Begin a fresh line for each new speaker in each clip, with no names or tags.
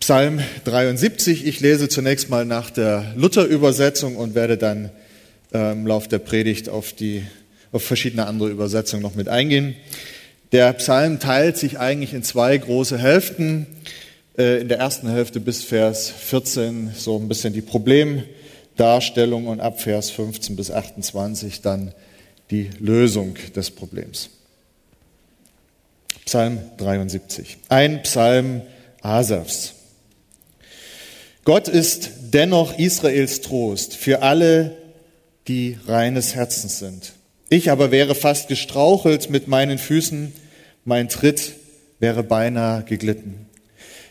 Psalm 73. Ich lese zunächst mal nach der Luther-Übersetzung und werde dann äh, im Lauf der Predigt auf, die, auf verschiedene andere Übersetzungen noch mit eingehen. Der Psalm teilt sich eigentlich in zwei große Hälften. Äh, in der ersten Hälfte bis Vers 14 so ein bisschen die Problemdarstellung und ab Vers 15 bis 28 dann die Lösung des Problems. Psalm 73. Ein Psalm Asafs. Gott ist dennoch Israels Trost für alle, die reines Herzens sind. Ich aber wäre fast gestrauchelt mit meinen Füßen, mein Tritt wäre beinahe geglitten.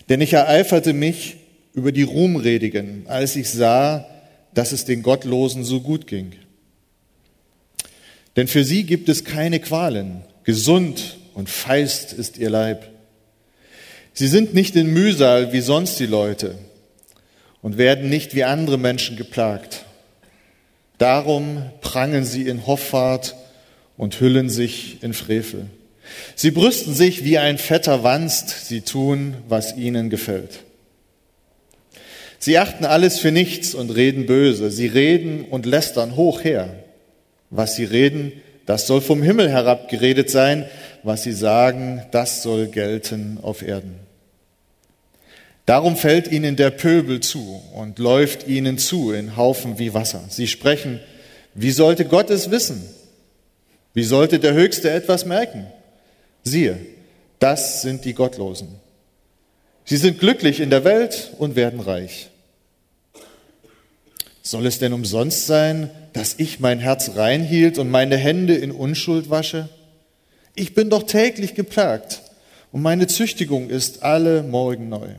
Denn ich ereiferte mich über die Ruhmredigen, als ich sah, dass es den Gottlosen so gut ging. Denn für sie gibt es keine Qualen, gesund und feist ist ihr Leib. Sie sind nicht in Mühsal wie sonst die Leute und werden nicht wie andere Menschen geplagt. Darum prangen sie in Hoffart und hüllen sich in Frevel. Sie brüsten sich wie ein fetter Wanst, sie tun, was ihnen gefällt. Sie achten alles für nichts und reden böse. Sie reden und lästern hoch her. Was sie reden, das soll vom Himmel herab geredet sein. Was sie sagen, das soll gelten auf Erden. Darum fällt ihnen der Pöbel zu und läuft ihnen zu in Haufen wie Wasser. Sie sprechen, wie sollte Gott es wissen? Wie sollte der Höchste etwas merken? Siehe, das sind die Gottlosen. Sie sind glücklich in der Welt und werden reich. Soll es denn umsonst sein, dass ich mein Herz reinhielt und meine Hände in Unschuld wasche? Ich bin doch täglich geplagt und meine Züchtigung ist alle Morgen neu.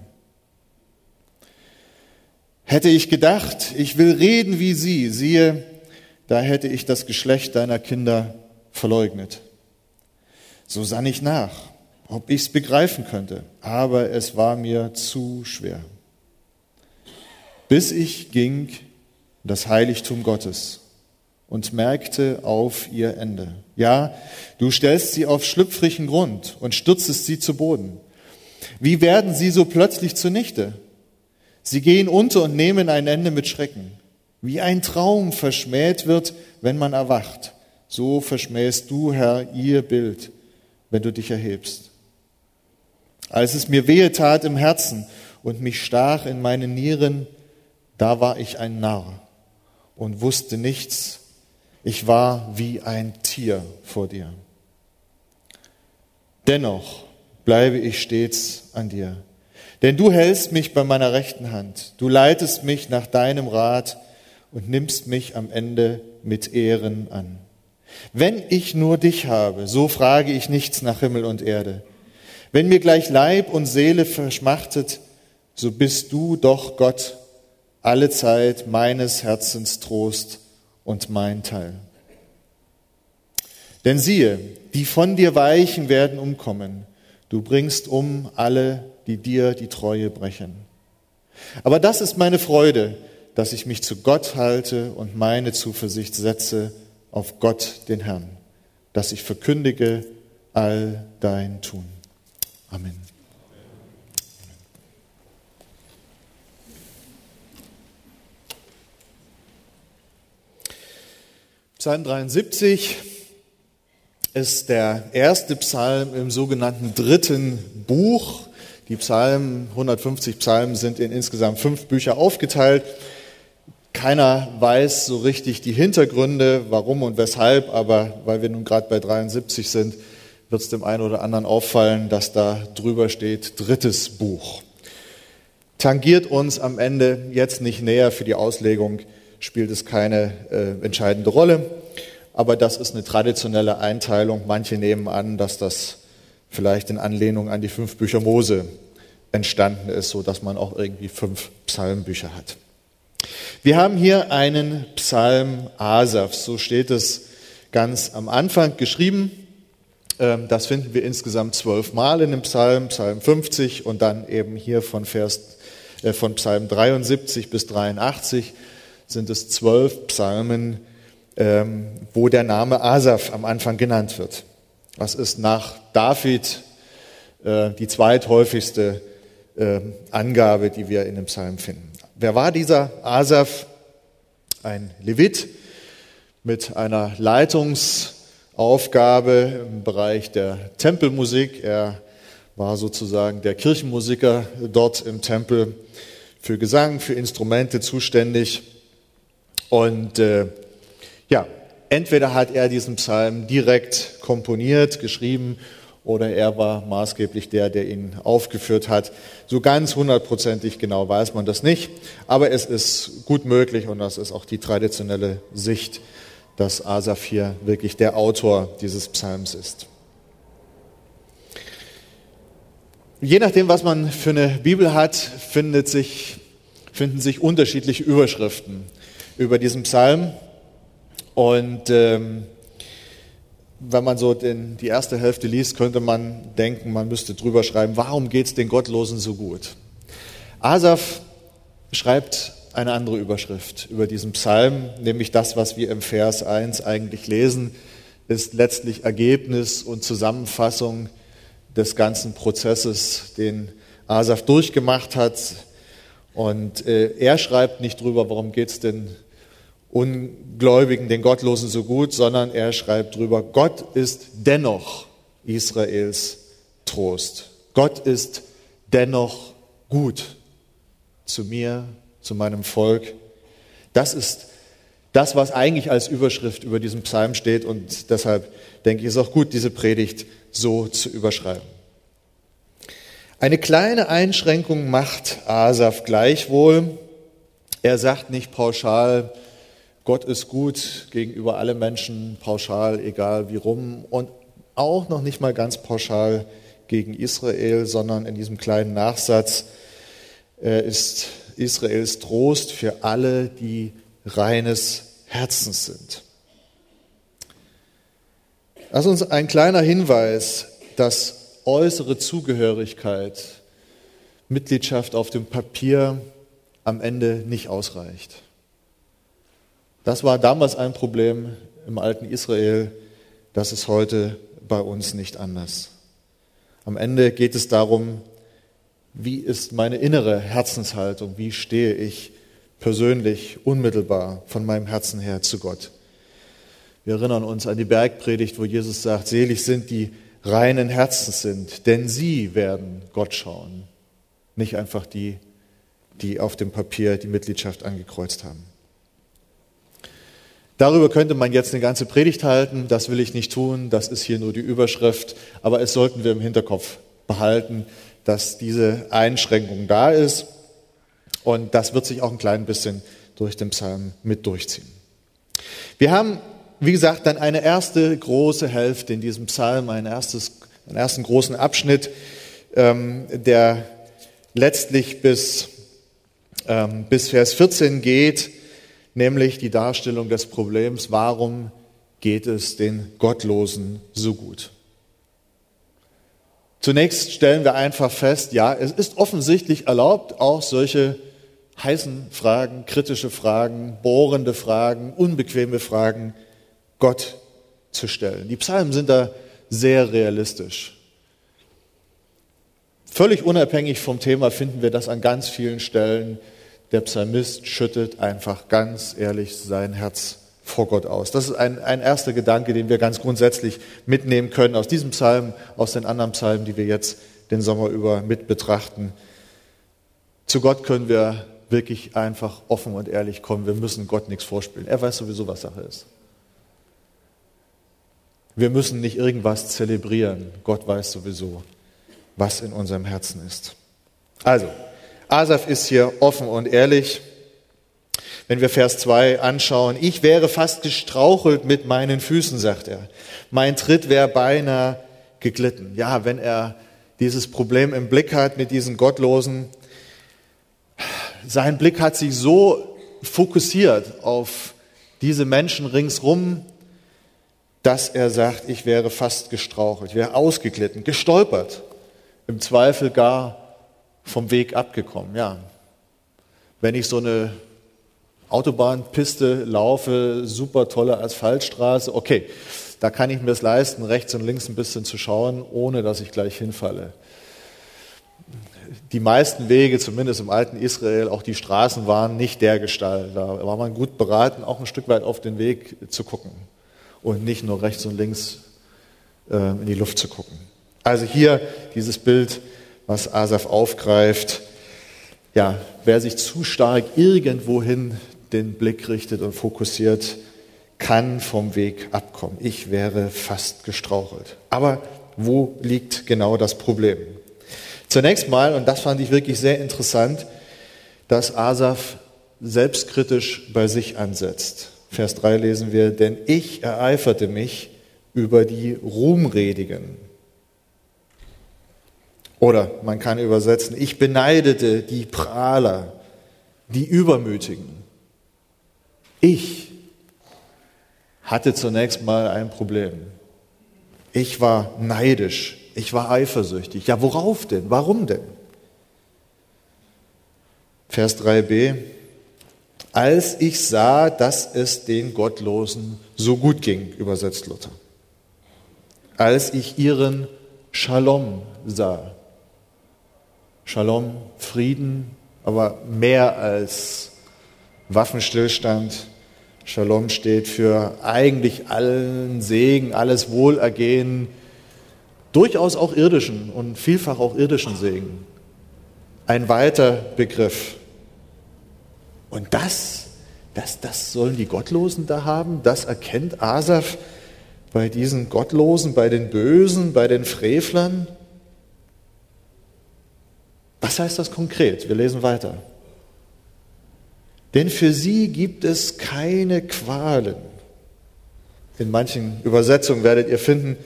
Hätte ich gedacht, ich will reden wie sie, siehe, da hätte ich das Geschlecht deiner Kinder verleugnet. So sann ich nach, ob ich es begreifen könnte, aber es war mir zu schwer. Bis ich ging in das Heiligtum Gottes und merkte auf ihr Ende. Ja, du stellst sie auf schlüpfrigen Grund und stürzest sie zu Boden. Wie werden sie so plötzlich zunichte? Sie gehen unter und nehmen ein Ende mit Schrecken. Wie ein Traum verschmäht wird, wenn man erwacht, so verschmähst du, Herr, ihr Bild wenn du dich erhebst. Als es mir wehe tat im Herzen und mich stach in meine Nieren, da war ich ein Narr und wusste nichts. Ich war wie ein Tier vor dir. Dennoch bleibe ich stets an dir, denn du hältst mich bei meiner rechten Hand. Du leitest mich nach deinem Rat und nimmst mich am Ende mit Ehren an. Wenn ich nur dich habe, so frage ich nichts nach Himmel und Erde. Wenn mir gleich Leib und Seele verschmachtet, so bist du doch Gott alle Zeit meines Herzens Trost und mein Teil. Denn siehe, die von dir weichen werden umkommen. Du bringst um alle, die dir die Treue brechen. Aber das ist meine Freude, dass ich mich zu Gott halte und meine Zuversicht setze auf Gott, den Herrn, dass ich verkündige all dein Tun. Amen. Psalm 73 ist der erste Psalm im sogenannten dritten Buch. Die Psalmen, 150 Psalmen sind in insgesamt fünf Bücher aufgeteilt. Keiner weiß so richtig die Hintergründe, warum und weshalb, aber weil wir nun gerade bei 73 sind, wird es dem einen oder anderen auffallen, dass da drüber steht, drittes Buch. Tangiert uns am Ende jetzt nicht näher für die Auslegung, spielt es keine äh, entscheidende Rolle, aber das ist eine traditionelle Einteilung. Manche nehmen an, dass das vielleicht in Anlehnung an die fünf Bücher Mose entstanden ist, so dass man auch irgendwie fünf Psalmbücher hat. Wir haben hier einen Psalm Asaf, so steht es ganz am Anfang geschrieben. Ähm, das finden wir insgesamt zwölf Mal in dem Psalm, Psalm 50 und dann eben hier von, Vers, äh, von Psalm 73 bis 83 sind es zwölf Psalmen, ähm, wo der Name Asaf am Anfang genannt wird. Das ist nach David äh, die zweithäufigste äh, Angabe, die wir in dem Psalm finden. Wer war dieser Asaf? Ein Levit mit einer Leitungsaufgabe im Bereich der Tempelmusik. Er war sozusagen der Kirchenmusiker dort im Tempel für Gesang, für Instrumente zuständig. Und äh, ja, entweder hat er diesen Psalm direkt komponiert, geschrieben, oder er war maßgeblich der, der ihn aufgeführt hat. So ganz hundertprozentig genau weiß man das nicht, aber es ist gut möglich und das ist auch die traditionelle Sicht, dass Asaph hier wirklich der Autor dieses Psalms ist. Je nachdem, was man für eine Bibel hat, findet sich, finden sich unterschiedliche Überschriften über diesen Psalm. Und ähm, wenn man so den, die erste Hälfte liest, könnte man denken, man müsste drüber schreiben, warum geht es den Gottlosen so gut? Asaf schreibt eine andere Überschrift über diesen Psalm, nämlich das, was wir im Vers 1 eigentlich lesen, ist letztlich Ergebnis und Zusammenfassung des ganzen Prozesses, den Asaf durchgemacht hat. Und äh, er schreibt nicht drüber, warum geht es den Ungläubigen, den Gottlosen so gut, sondern er schreibt drüber, Gott ist dennoch Israels Trost. Gott ist dennoch gut zu mir, zu meinem Volk. Das ist das, was eigentlich als Überschrift über diesem Psalm steht und deshalb denke ich, ist auch gut, diese Predigt so zu überschreiben. Eine kleine Einschränkung macht Asaf gleichwohl. Er sagt nicht pauschal, Gott ist gut gegenüber allen Menschen, pauschal, egal wie rum, und auch noch nicht mal ganz pauschal gegen Israel, sondern in diesem kleinen Nachsatz äh, ist Israels Trost für alle, die reines Herzens sind. Das ist uns ein kleiner Hinweis, dass äußere Zugehörigkeit, Mitgliedschaft auf dem Papier am Ende nicht ausreicht. Das war damals ein Problem im alten Israel, das ist heute bei uns nicht anders. Am Ende geht es darum, wie ist meine innere Herzenshaltung, wie stehe ich persönlich, unmittelbar von meinem Herzen her zu Gott. Wir erinnern uns an die Bergpredigt, wo Jesus sagt, selig sind die reinen Herzens sind, denn sie werden Gott schauen, nicht einfach die, die auf dem Papier die Mitgliedschaft angekreuzt haben. Darüber könnte man jetzt eine ganze Predigt halten, das will ich nicht tun, das ist hier nur die Überschrift, aber es sollten wir im Hinterkopf behalten, dass diese Einschränkung da ist. Und das wird sich auch ein klein bisschen durch den Psalm mit durchziehen. Wir haben wie gesagt, dann eine erste große Hälfte in diesem Psalm, ein erstes, einen ersten großen Abschnitt, ähm, der letztlich bis, ähm, bis Vers 14 geht, nämlich die Darstellung des Problems, warum geht es den Gottlosen so gut. Zunächst stellen wir einfach fest, ja, es ist offensichtlich erlaubt, auch solche heißen Fragen, kritische Fragen, bohrende Fragen, unbequeme Fragen Gott zu stellen. Die Psalmen sind da sehr realistisch. Völlig unabhängig vom Thema finden wir das an ganz vielen Stellen. Der Psalmist schüttet einfach ganz ehrlich sein Herz vor Gott aus. Das ist ein, ein erster Gedanke, den wir ganz grundsätzlich mitnehmen können aus diesem Psalm, aus den anderen Psalmen, die wir jetzt den Sommer über mit betrachten. Zu Gott können wir wirklich einfach offen und ehrlich kommen. Wir müssen Gott nichts vorspielen. Er weiß sowieso, was Sache ist. Wir müssen nicht irgendwas zelebrieren. Gott weiß sowieso, was in unserem Herzen ist. Also, Asaf ist hier offen und ehrlich. Wenn wir Vers 2 anschauen, ich wäre fast gestrauchelt mit meinen Füßen, sagt er. Mein Tritt wäre beinahe geglitten. Ja, wenn er dieses Problem im Blick hat mit diesen Gottlosen, sein Blick hat sich so fokussiert auf diese Menschen ringsrum, dass er sagt, ich wäre fast gestrauchelt, wäre ausgeglitten, gestolpert, im Zweifel gar vom Weg abgekommen. Ja, wenn ich so eine Autobahnpiste laufe, super tolle Asphaltstraße, okay, da kann ich mir es leisten, rechts und links ein bisschen zu schauen, ohne dass ich gleich hinfalle. die meisten Wege, zumindest im alten Israel, auch die Straßen waren nicht der Gestalt. Da war man gut beraten, auch ein Stück weit auf den Weg zu gucken und nicht nur rechts und links äh, in die Luft zu gucken. Also hier dieses Bild, was Asaf aufgreift. Ja, wer sich zu stark irgendwohin den Blick richtet und fokussiert, kann vom Weg abkommen. Ich wäre fast gestrauchelt. Aber wo liegt genau das Problem? Zunächst mal, und das fand ich wirklich sehr interessant, dass Asaf selbstkritisch bei sich ansetzt. Vers 3 lesen wir, denn ich ereiferte mich über die Ruhmredigen. Oder man kann übersetzen, ich beneidete die Prahler, die Übermütigen. Ich hatte zunächst mal ein Problem. Ich war neidisch, ich war eifersüchtig. Ja, worauf denn? Warum denn? Vers 3b. Als ich sah, dass es den Gottlosen so gut ging, übersetzt Luther. Als ich ihren Shalom sah. Shalom, Frieden, aber mehr als Waffenstillstand. Shalom steht für eigentlich allen Segen, alles Wohlergehen, durchaus auch irdischen und vielfach auch irdischen Segen. Ein weiter Begriff. Und das, das, das sollen die Gottlosen da haben, das erkennt Asaf bei diesen Gottlosen, bei den Bösen, bei den Frevlern. Was heißt das konkret? Wir lesen weiter. Denn für sie gibt es keine Qualen. In manchen Übersetzungen werdet ihr finden,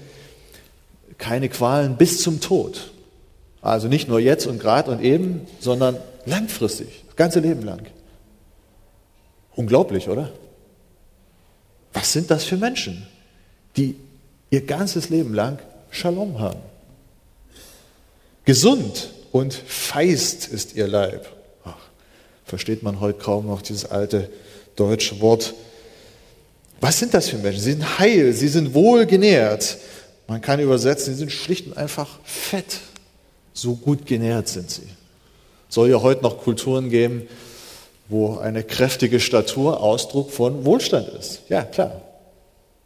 keine Qualen bis zum Tod. Also nicht nur jetzt und gerade und eben, sondern langfristig, das ganze Leben lang. Unglaublich, oder? Was sind das für Menschen, die ihr ganzes Leben lang Shalom haben? Gesund und feist ist ihr Leib. Ach, versteht man heute kaum noch dieses alte deutsche Wort. Was sind das für Menschen? Sie sind heil, sie sind wohlgenährt. Man kann übersetzen, sie sind schlicht und einfach fett. So gut genährt sind sie. Soll ja heute noch Kulturen geben, wo eine kräftige Statur Ausdruck von Wohlstand ist. Ja, klar.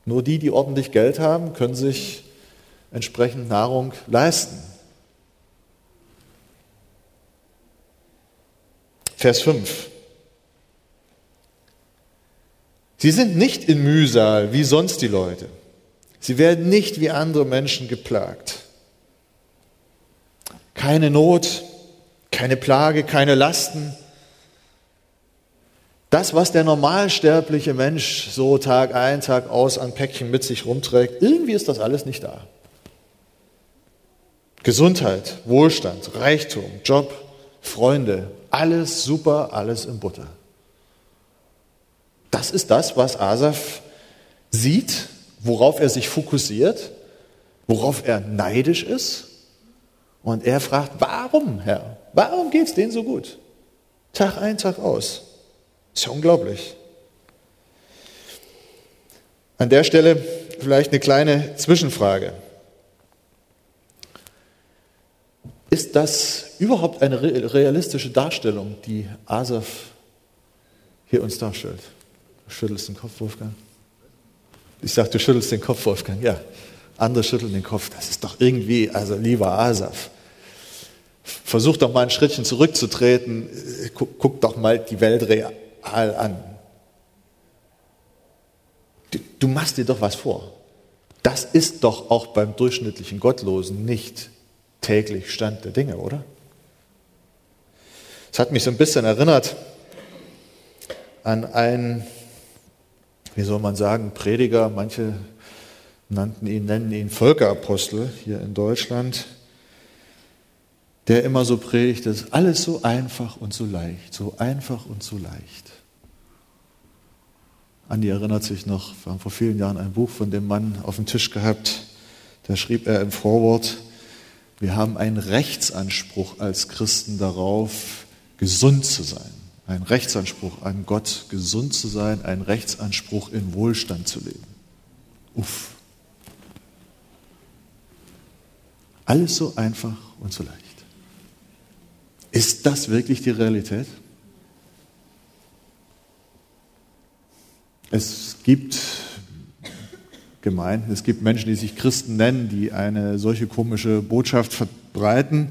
Nur die, die ordentlich Geld haben, können sich entsprechend Nahrung leisten. Vers 5. Sie sind nicht in Mühsal wie sonst die Leute. Sie werden nicht wie andere Menschen geplagt. Keine Not, keine Plage, keine Lasten. Das, was der normalsterbliche Mensch so Tag ein, Tag aus an Päckchen mit sich rumträgt, irgendwie ist das alles nicht da. Gesundheit, Wohlstand, Reichtum, Job, Freunde, alles super, alles in Butter. Das ist das, was Asaf sieht, worauf er sich fokussiert, worauf er neidisch ist. Und er fragt, warum, Herr? Warum geht es denen so gut? Tag ein, Tag aus. Ist ja unglaublich. An der Stelle vielleicht eine kleine Zwischenfrage. Ist das überhaupt eine realistische Darstellung, die Asaf hier uns darstellt? Du schüttelst den Kopf, Wolfgang. Ich sage, du schüttelst den Kopf, Wolfgang. Ja, andere schütteln den Kopf. Das ist doch irgendwie, also lieber Asaf. Versuch doch mal ein Schrittchen zurückzutreten. Guck, doch mal die Welt real an. Du, du machst dir doch was vor. Das ist doch auch beim durchschnittlichen Gottlosen nicht täglich Stand der Dinge, oder? Es hat mich so ein bisschen erinnert an einen, wie soll man sagen, Prediger, manche nannten ihn, nennen ihn Völkerapostel hier in Deutschland, der immer so predigt, das ist alles so einfach und so leicht, so einfach und so leicht. Andi erinnert sich noch, wir haben vor vielen Jahren ein Buch von dem Mann auf dem Tisch gehabt, da schrieb er im Vorwort, wir haben einen Rechtsanspruch als Christen darauf, gesund zu sein. Ein Rechtsanspruch an Gott, gesund zu sein, ein Rechtsanspruch in Wohlstand zu leben. Uff. Alles so einfach und so leicht. Ist das wirklich die Realität? Es gibt Gemeinden, es gibt Menschen, die sich Christen nennen, die eine solche komische Botschaft verbreiten.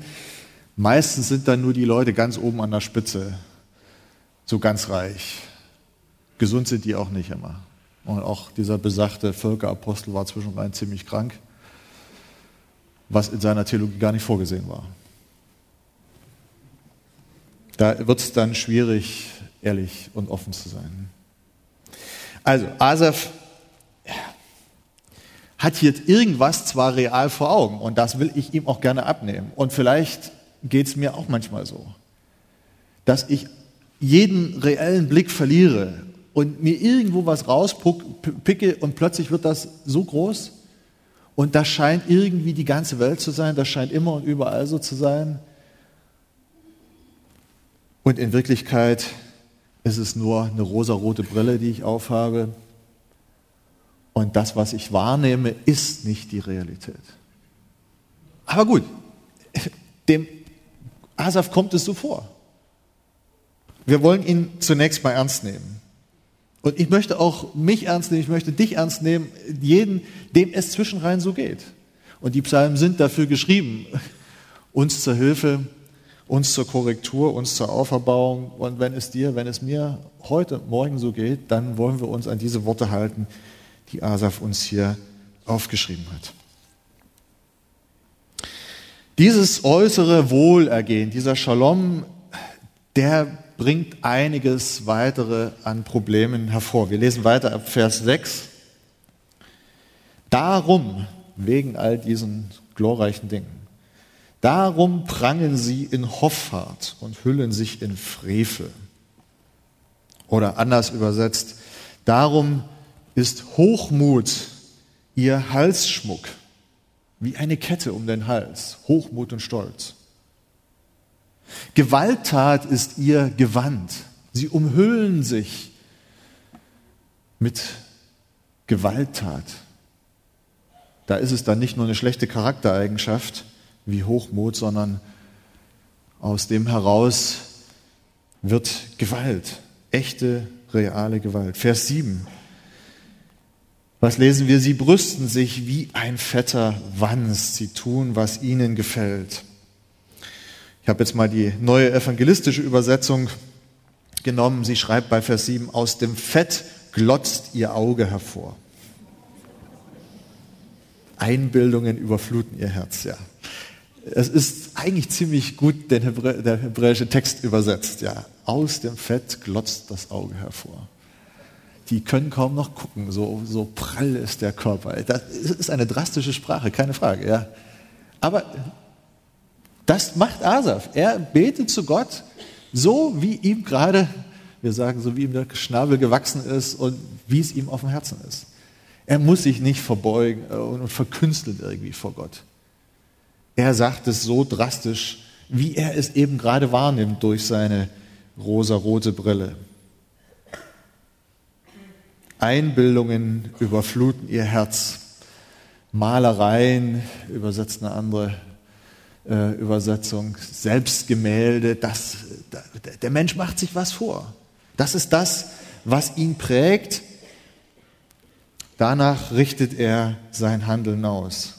Meistens sind dann nur die Leute ganz oben an der Spitze, so ganz reich. Gesund sind die auch nicht immer. Und auch dieser besagte Völkerapostel war zwischendrin ziemlich krank, was in seiner Theologie gar nicht vorgesehen war. Da wird es dann schwierig, ehrlich und offen zu sein. Also, Asaf hat hier irgendwas zwar real vor Augen und das will ich ihm auch gerne abnehmen. Und vielleicht geht es mir auch manchmal so, dass ich jeden reellen Blick verliere und mir irgendwo was rauspicke und plötzlich wird das so groß und das scheint irgendwie die ganze Welt zu sein, das scheint immer und überall so zu sein. Und in Wirklichkeit ist es nur eine rosarote Brille, die ich aufhabe. Und das, was ich wahrnehme, ist nicht die Realität. Aber gut, dem Asaf kommt es so vor. Wir wollen ihn zunächst mal ernst nehmen. Und ich möchte auch mich ernst nehmen, ich möchte dich ernst nehmen, jeden, dem es zwischenrein so geht. Und die Psalmen sind dafür geschrieben, uns zur Hilfe, uns zur Korrektur, uns zur Auferbauung. Und wenn es dir, wenn es mir heute, morgen so geht, dann wollen wir uns an diese Worte halten, die Asaf uns hier aufgeschrieben hat. Dieses äußere Wohlergehen, dieser Shalom, der bringt einiges weitere an Problemen hervor. Wir lesen weiter ab Vers 6. Darum, wegen all diesen glorreichen Dingen, darum prangen sie in Hoffart und hüllen sich in Frevel. Oder anders übersetzt, darum ist Hochmut ihr Halsschmuck, wie eine Kette um den Hals, Hochmut und Stolz. Gewalttat ist ihr Gewand. Sie umhüllen sich mit Gewalttat. Da ist es dann nicht nur eine schlechte Charaktereigenschaft wie Hochmut, sondern aus dem heraus wird Gewalt, echte, reale Gewalt. Vers 7. Was lesen wir? Sie brüsten sich wie ein fetter Wanst. Sie tun, was ihnen gefällt. Ich habe jetzt mal die neue evangelistische Übersetzung genommen. Sie schreibt bei Vers 7, aus dem Fett glotzt ihr Auge hervor. Einbildungen überfluten ihr Herz, ja. Es ist eigentlich ziemlich gut der hebräische Text übersetzt, ja. Aus dem Fett glotzt das Auge hervor die können kaum noch gucken, so, so prall ist der Körper. Das ist eine drastische Sprache, keine Frage. Ja. Aber das macht Asaf. Er betet zu Gott, so wie ihm gerade, wir sagen, so wie ihm der Schnabel gewachsen ist und wie es ihm auf dem Herzen ist. Er muss sich nicht verbeugen und verkünsteln irgendwie vor Gott. Er sagt es so drastisch, wie er es eben gerade wahrnimmt durch seine rosarote Brille. Einbildungen überfluten ihr Herz. Malereien, übersetzt eine andere äh, Übersetzung, Selbstgemälde, das, der Mensch macht sich was vor. Das ist das, was ihn prägt. Danach richtet er sein Handeln aus.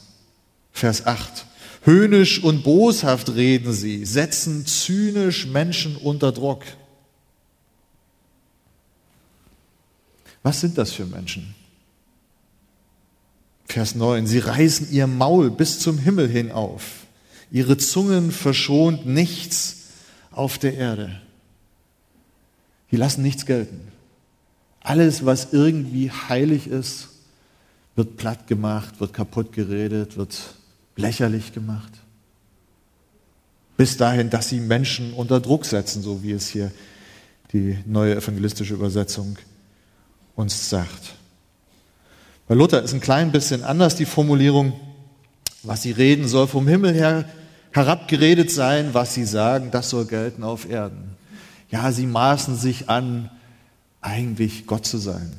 Vers 8. Höhnisch und boshaft reden sie, setzen zynisch Menschen unter Druck. Was sind das für Menschen? Vers 9. Sie reißen ihr Maul bis zum Himmel hin auf. Ihre Zungen verschont nichts auf der Erde. Die lassen nichts gelten. Alles, was irgendwie heilig ist, wird platt gemacht, wird kaputt geredet, wird lächerlich gemacht. Bis dahin, dass sie Menschen unter Druck setzen, so wie es hier die neue evangelistische Übersetzung uns sagt. Bei Luther ist ein klein bisschen anders die Formulierung, was sie reden soll vom Himmel her herabgeredet sein, was sie sagen, das soll gelten auf Erden. Ja, sie maßen sich an, eigentlich Gott zu sein.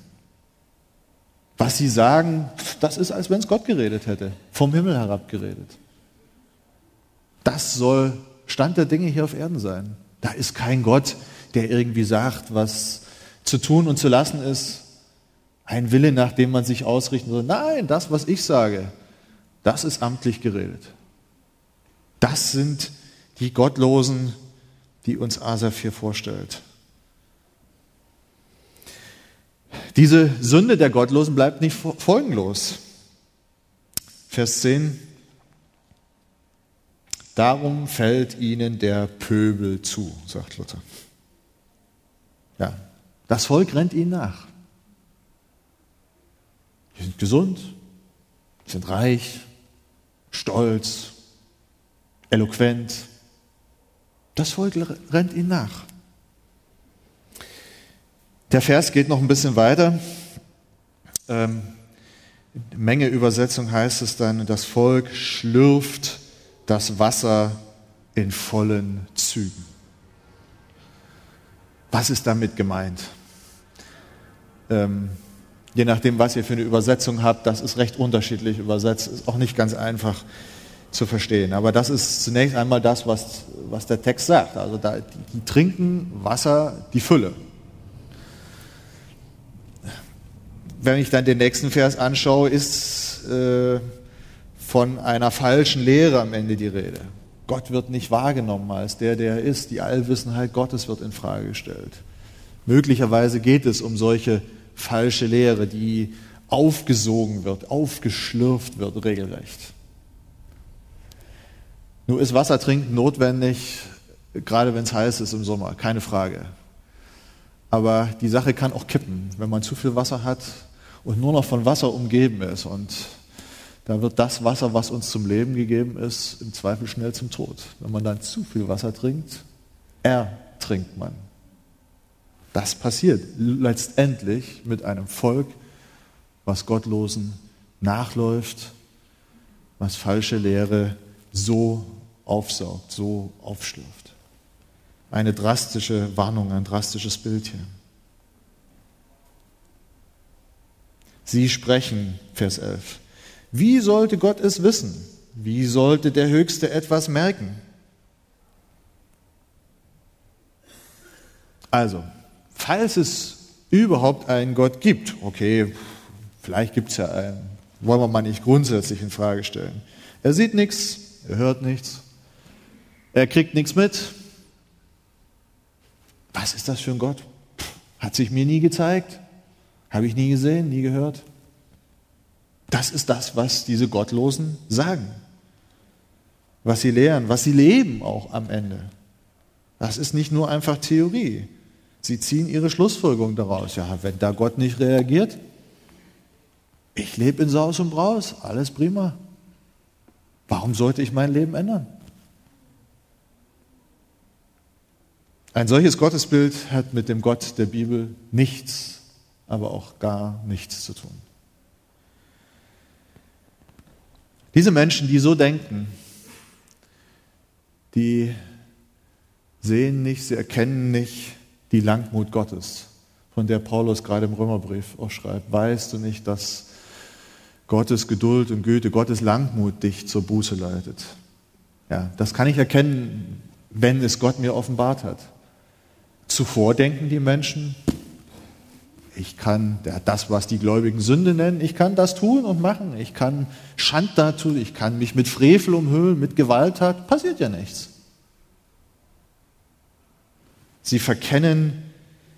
Was sie sagen, das ist, als wenn es Gott geredet hätte, vom Himmel herab geredet. Das soll Stand der Dinge hier auf Erden sein. Da ist kein Gott, der irgendwie sagt, was zu tun und zu lassen ist. Ein Wille, nach dem man sich ausrichten soll. Nein, das, was ich sage, das ist amtlich geredet. Das sind die Gottlosen, die uns Asaf hier vorstellt. Diese Sünde der Gottlosen bleibt nicht folgenlos. Vers 10. Darum fällt ihnen der Pöbel zu, sagt Luther. Ja, das Volk rennt ihnen nach. Sie sind gesund, sind reich, stolz, eloquent. Das Volk rennt ihnen nach. Der Vers geht noch ein bisschen weiter. Ähm, Menge Übersetzung heißt es dann, das Volk schlürft das Wasser in vollen Zügen. Was ist damit gemeint? Ähm, je nachdem, was ihr für eine Übersetzung habt, das ist recht unterschiedlich übersetzt, ist auch nicht ganz einfach zu verstehen. Aber das ist zunächst einmal das, was, was der Text sagt. Also da, die, die trinken Wasser, die Fülle. wenn ich dann den nächsten Vers anschaue, ist äh, von einer falschen Lehre am Ende die Rede. Gott wird nicht wahrgenommen als der, der er ist. Die Allwissenheit Gottes wird in Frage gestellt. Möglicherweise geht es um solche falsche Lehre, die aufgesogen wird, aufgeschlürft wird regelrecht. Nur ist Wassertrinken notwendig, gerade wenn es heiß ist im Sommer, keine Frage. Aber die Sache kann auch kippen. Wenn man zu viel Wasser hat, und nur noch von Wasser umgeben ist. Und da wird das Wasser, was uns zum Leben gegeben ist, im Zweifel schnell zum Tod. Wenn man dann zu viel Wasser trinkt, ertrinkt man. Das passiert letztendlich mit einem Volk, was Gottlosen nachläuft, was falsche Lehre so aufsaugt, so aufschlürft. Eine drastische Warnung, ein drastisches Bild hier. Sie sprechen, Vers 11. Wie sollte Gott es wissen? Wie sollte der Höchste etwas merken? Also, falls es überhaupt einen Gott gibt, okay, vielleicht gibt es ja einen, wollen wir mal nicht grundsätzlich in Frage stellen. Er sieht nichts, er hört nichts, er kriegt nichts mit. Was ist das für ein Gott? Hat sich mir nie gezeigt. Habe ich nie gesehen, nie gehört. Das ist das, was diese Gottlosen sagen. Was sie lehren, was sie leben auch am Ende. Das ist nicht nur einfach Theorie. Sie ziehen ihre Schlussfolgerung daraus. Ja, wenn da Gott nicht reagiert, ich lebe in Saus und Braus, alles prima. Warum sollte ich mein Leben ändern? Ein solches Gottesbild hat mit dem Gott der Bibel nichts aber auch gar nichts zu tun. Diese Menschen, die so denken, die sehen nicht, sie erkennen nicht die Langmut Gottes, von der Paulus gerade im Römerbrief auch schreibt. Weißt du nicht, dass Gottes Geduld und Güte, Gottes Langmut dich zur Buße leitet? Ja, das kann ich erkennen, wenn es Gott mir offenbart hat. Zuvor denken die Menschen, ich kann das, was die Gläubigen Sünde nennen, ich kann das tun und machen. Ich kann Schandtat tun, ich kann mich mit Frevel umhüllen, mit Gewalttat. Passiert ja nichts. Sie verkennen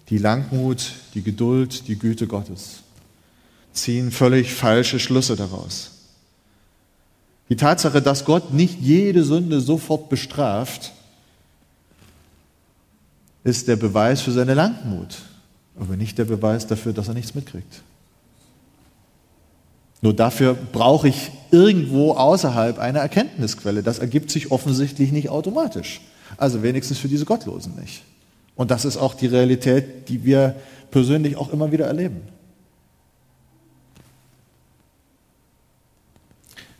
die Langmut, die Geduld, die Güte Gottes, ziehen völlig falsche Schlüsse daraus. Die Tatsache, dass Gott nicht jede Sünde sofort bestraft, ist der Beweis für seine Langmut aber nicht der Beweis dafür, dass er nichts mitkriegt. Nur dafür brauche ich irgendwo außerhalb eine Erkenntnisquelle. Das ergibt sich offensichtlich nicht automatisch. Also wenigstens für diese Gottlosen nicht. Und das ist auch die Realität, die wir persönlich auch immer wieder erleben.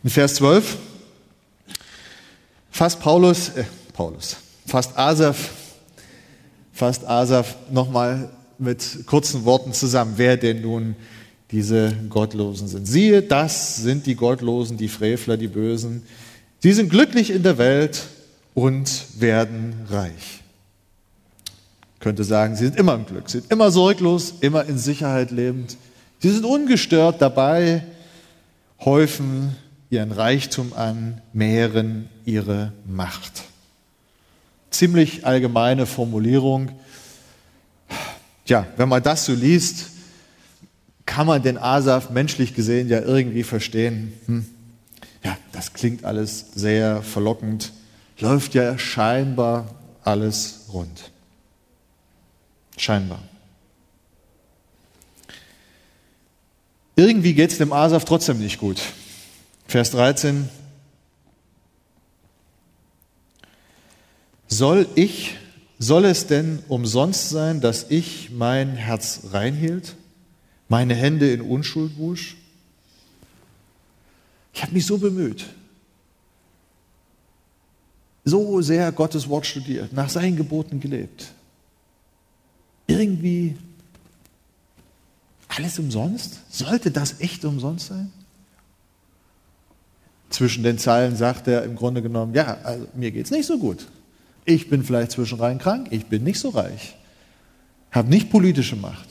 In Vers 12 fasst Paulus, äh, Paulus, fasst Asaf, fasst Asaf nochmal mit kurzen Worten zusammen, wer denn nun diese Gottlosen sind. Siehe, das sind die Gottlosen, die Frevler, die Bösen. Sie sind glücklich in der Welt und werden reich. Könnte sagen, sie sind immer im Glück, sind immer sorglos, immer in Sicherheit lebend. Sie sind ungestört dabei, häufen ihren Reichtum an, mehren ihre Macht. Ziemlich allgemeine Formulierung. Ja, wenn man das so liest, kann man den Asaf menschlich gesehen ja irgendwie verstehen. Hm. Ja, das klingt alles sehr verlockend. Läuft ja scheinbar alles rund. Scheinbar. Irgendwie geht es dem Asaf trotzdem nicht gut. Vers 13. Soll ich, soll es denn umsonst sein, dass ich mein Herz reinhielt, meine Hände in Unschuld wusch? Ich habe mich so bemüht, so sehr Gottes Wort studiert, nach seinen Geboten gelebt. Irgendwie alles umsonst? Sollte das echt umsonst sein? Zwischen den Zeilen sagt er im Grunde genommen, ja, also mir geht es nicht so gut. Ich bin vielleicht zwischenrein krank, ich bin nicht so reich, habe nicht politische Macht.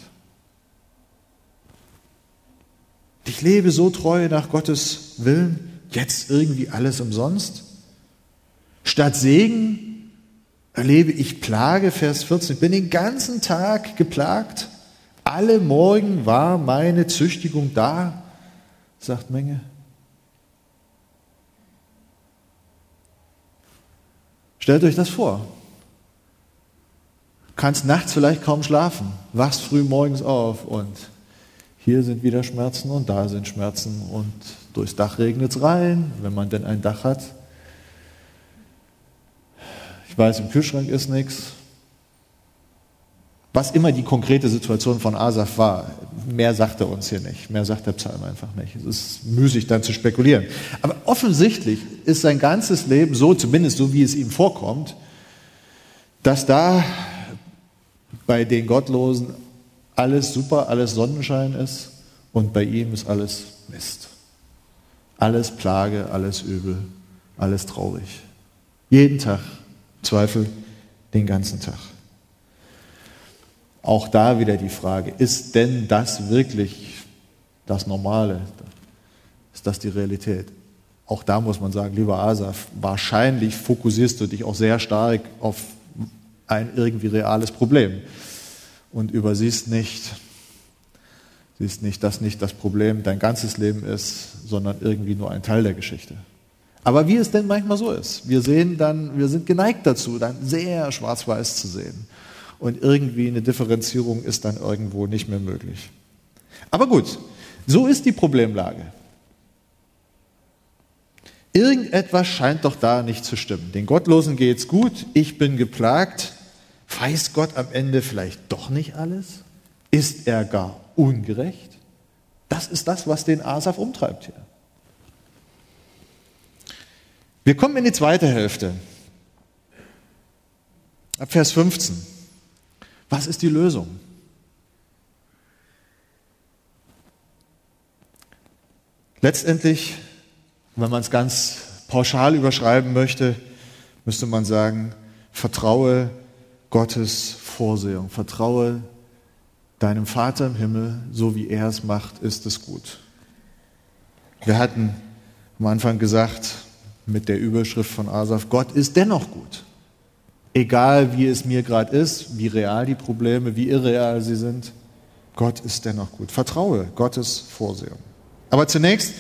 Ich lebe so treu nach Gottes Willen, jetzt irgendwie alles umsonst. Statt Segen erlebe ich Plage, Vers 14. Ich bin den ganzen Tag geplagt. Alle Morgen war meine Züchtigung da, sagt Menge. Stellt euch das vor. Du kannst nachts vielleicht kaum schlafen, wachst früh morgens auf und hier sind wieder Schmerzen und da sind Schmerzen und durchs Dach regnet es rein, wenn man denn ein Dach hat. Ich weiß, im Kühlschrank ist nichts. Was immer die konkrete Situation von Asaf war, mehr sagt er uns hier nicht, mehr sagt der Psalm einfach nicht. Es ist müßig dann zu spekulieren. Aber offensichtlich ist sein ganzes Leben so, zumindest so wie es ihm vorkommt, dass da bei den Gottlosen alles super, alles Sonnenschein ist und bei ihm ist alles Mist. Alles Plage, alles Übel, alles traurig. Jeden Tag Zweifel, den ganzen Tag. Auch da wieder die Frage, ist denn das wirklich das Normale? Ist das die Realität? Auch da muss man sagen, lieber Asaf, wahrscheinlich fokussierst du dich auch sehr stark auf ein irgendwie reales Problem und übersiehst nicht, siehst nicht, dass nicht das Problem dein ganzes Leben ist, sondern irgendwie nur ein Teil der Geschichte. Aber wie es denn manchmal so ist, wir sehen dann, wir sind geneigt dazu, dann sehr schwarz-weiß zu sehen und irgendwie eine Differenzierung ist dann irgendwo nicht mehr möglich. Aber gut, so ist die Problemlage. Irgendetwas scheint doch da nicht zu stimmen. Den Gottlosen geht's gut, ich bin geplagt. Weiß Gott am Ende vielleicht doch nicht alles? Ist er gar ungerecht? Das ist das, was den Asaf umtreibt hier. Wir kommen in die zweite Hälfte. Ab Vers 15. Was ist die Lösung? Letztendlich, wenn man es ganz pauschal überschreiben möchte, müsste man sagen, vertraue Gottes Vorsehung, vertraue deinem Vater im Himmel, so wie er es macht, ist es gut. Wir hatten am Anfang gesagt, mit der Überschrift von Asaf, Gott ist dennoch gut. Egal wie es mir gerade ist, wie real die Probleme, wie irreal sie sind, Gott ist dennoch gut. Vertraue Gottes Vorsehung. Aber zunächst,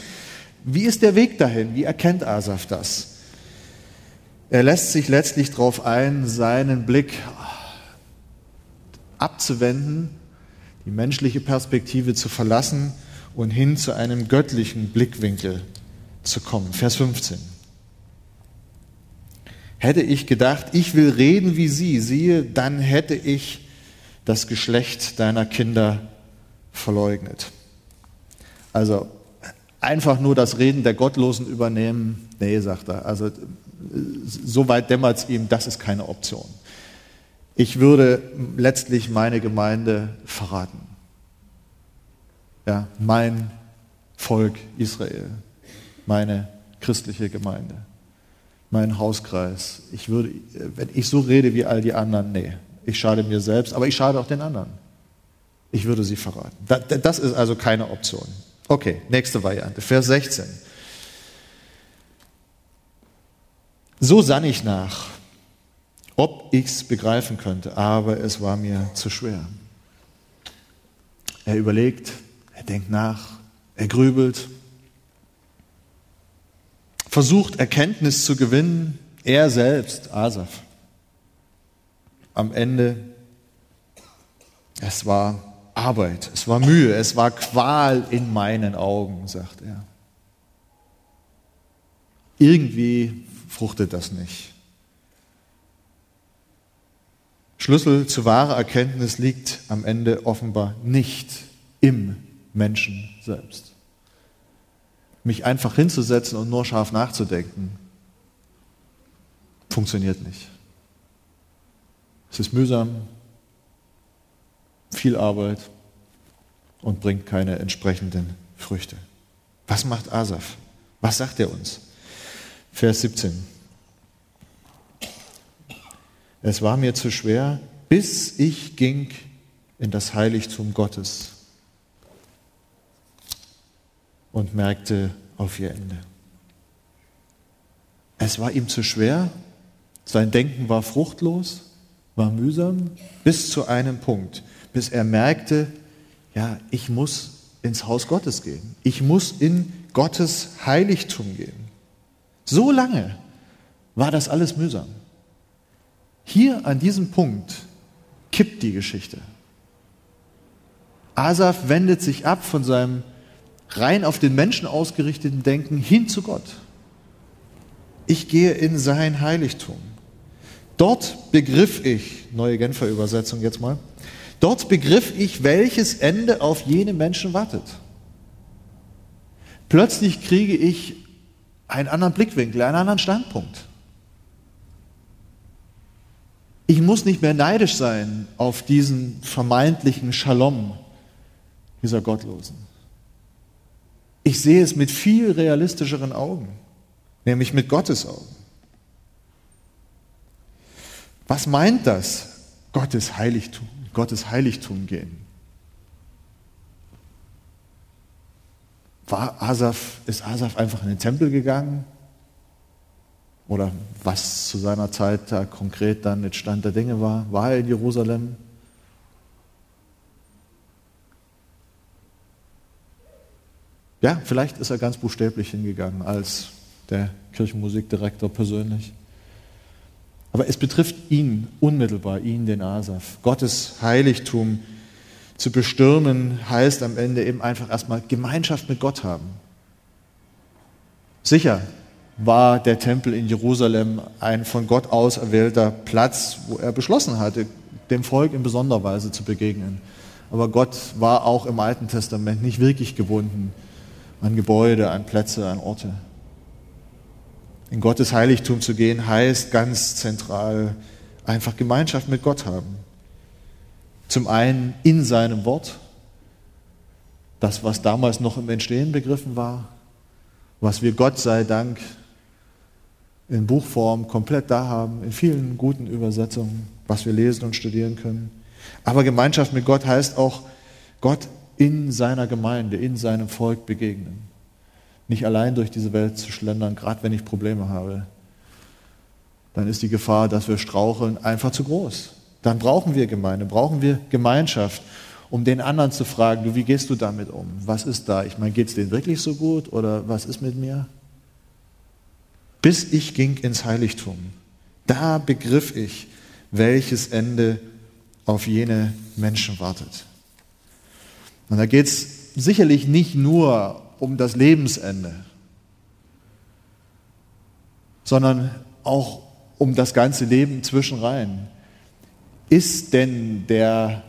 wie ist der Weg dahin? Wie erkennt Asaf das? Er lässt sich letztlich darauf ein, seinen Blick abzuwenden, die menschliche Perspektive zu verlassen und hin zu einem göttlichen Blickwinkel zu kommen. Vers 15 hätte ich gedacht, ich will reden wie sie, siehe, dann hätte ich das Geschlecht deiner Kinder verleugnet. Also einfach nur das Reden der Gottlosen übernehmen, nee, sagt er. Also so weit dämmert es ihm, das ist keine Option. Ich würde letztlich meine Gemeinde verraten. Ja, mein Volk Israel, meine christliche Gemeinde. Meinen Hauskreis. Ich würde, wenn ich so rede wie all die anderen, nee, ich schade mir selbst, aber ich schade auch den anderen. Ich würde sie verraten. Das ist also keine Option. Okay, nächste Variante, Vers 16. So sann ich nach, ob ich's begreifen könnte, aber es war mir zu schwer. Er überlegt, er denkt nach, er grübelt, versucht Erkenntnis zu gewinnen, er selbst, Asaf. Am Ende, es war Arbeit, es war Mühe, es war Qual in meinen Augen, sagt er. Irgendwie fruchtet das nicht. Schlüssel zu wahrer Erkenntnis liegt am Ende offenbar nicht im Menschen selbst. Mich einfach hinzusetzen und nur scharf nachzudenken, funktioniert nicht. Es ist mühsam, viel Arbeit und bringt keine entsprechenden Früchte. Was macht Asaf? Was sagt er uns? Vers 17. Es war mir zu schwer, bis ich ging in das Heiligtum Gottes und merkte auf ihr Ende. Es war ihm zu schwer, sein Denken war fruchtlos, war mühsam, bis zu einem Punkt, bis er merkte, ja, ich muss ins Haus Gottes gehen. Ich muss in Gottes Heiligtum gehen. So lange war das alles mühsam. Hier an diesem Punkt kippt die Geschichte. Asaf wendet sich ab von seinem rein auf den Menschen ausgerichteten Denken hin zu Gott. Ich gehe in sein Heiligtum. Dort begriff ich, neue Genfer Übersetzung jetzt mal, dort begriff ich, welches Ende auf jene Menschen wartet. Plötzlich kriege ich einen anderen Blickwinkel, einen anderen Standpunkt. Ich muss nicht mehr neidisch sein auf diesen vermeintlichen Shalom dieser Gottlosen. Ich sehe es mit viel realistischeren Augen, nämlich mit Gottes Augen. Was meint das, Gottes Heiligtum, Gottes Heiligtum gehen? War Asaf, ist Asaf einfach in den Tempel gegangen? Oder was zu seiner Zeit da konkret dann mit Stand der Dinge war? War er in Jerusalem? Ja, vielleicht ist er ganz buchstäblich hingegangen als der Kirchenmusikdirektor persönlich. Aber es betrifft ihn unmittelbar, ihn, den Asaf. Gottes Heiligtum zu bestürmen heißt am Ende eben einfach erstmal Gemeinschaft mit Gott haben. Sicher war der Tempel in Jerusalem ein von Gott auserwählter Platz, wo er beschlossen hatte, dem Volk in besonderer Weise zu begegnen. Aber Gott war auch im Alten Testament nicht wirklich gebunden an Gebäude, an Plätze, an Orte. In Gottes Heiligtum zu gehen heißt ganz zentral einfach Gemeinschaft mit Gott haben. Zum einen in seinem Wort, das, was damals noch im Entstehen begriffen war, was wir Gott sei Dank in Buchform komplett da haben, in vielen guten Übersetzungen, was wir lesen und studieren können. Aber Gemeinschaft mit Gott heißt auch, Gott in seiner Gemeinde, in seinem Volk begegnen. Nicht allein durch diese Welt zu schlendern, gerade wenn ich Probleme habe. Dann ist die Gefahr, dass wir straucheln, einfach zu groß. Dann brauchen wir Gemeinde, brauchen wir Gemeinschaft, um den anderen zu fragen, du, wie gehst du damit um? Was ist da? Ich meine, geht es denen wirklich so gut oder was ist mit mir? Bis ich ging ins Heiligtum. Da begriff ich, welches Ende auf jene Menschen wartet. Und da geht es sicherlich nicht nur um das Lebensende, sondern auch um das ganze Leben zwischenrein ist denn der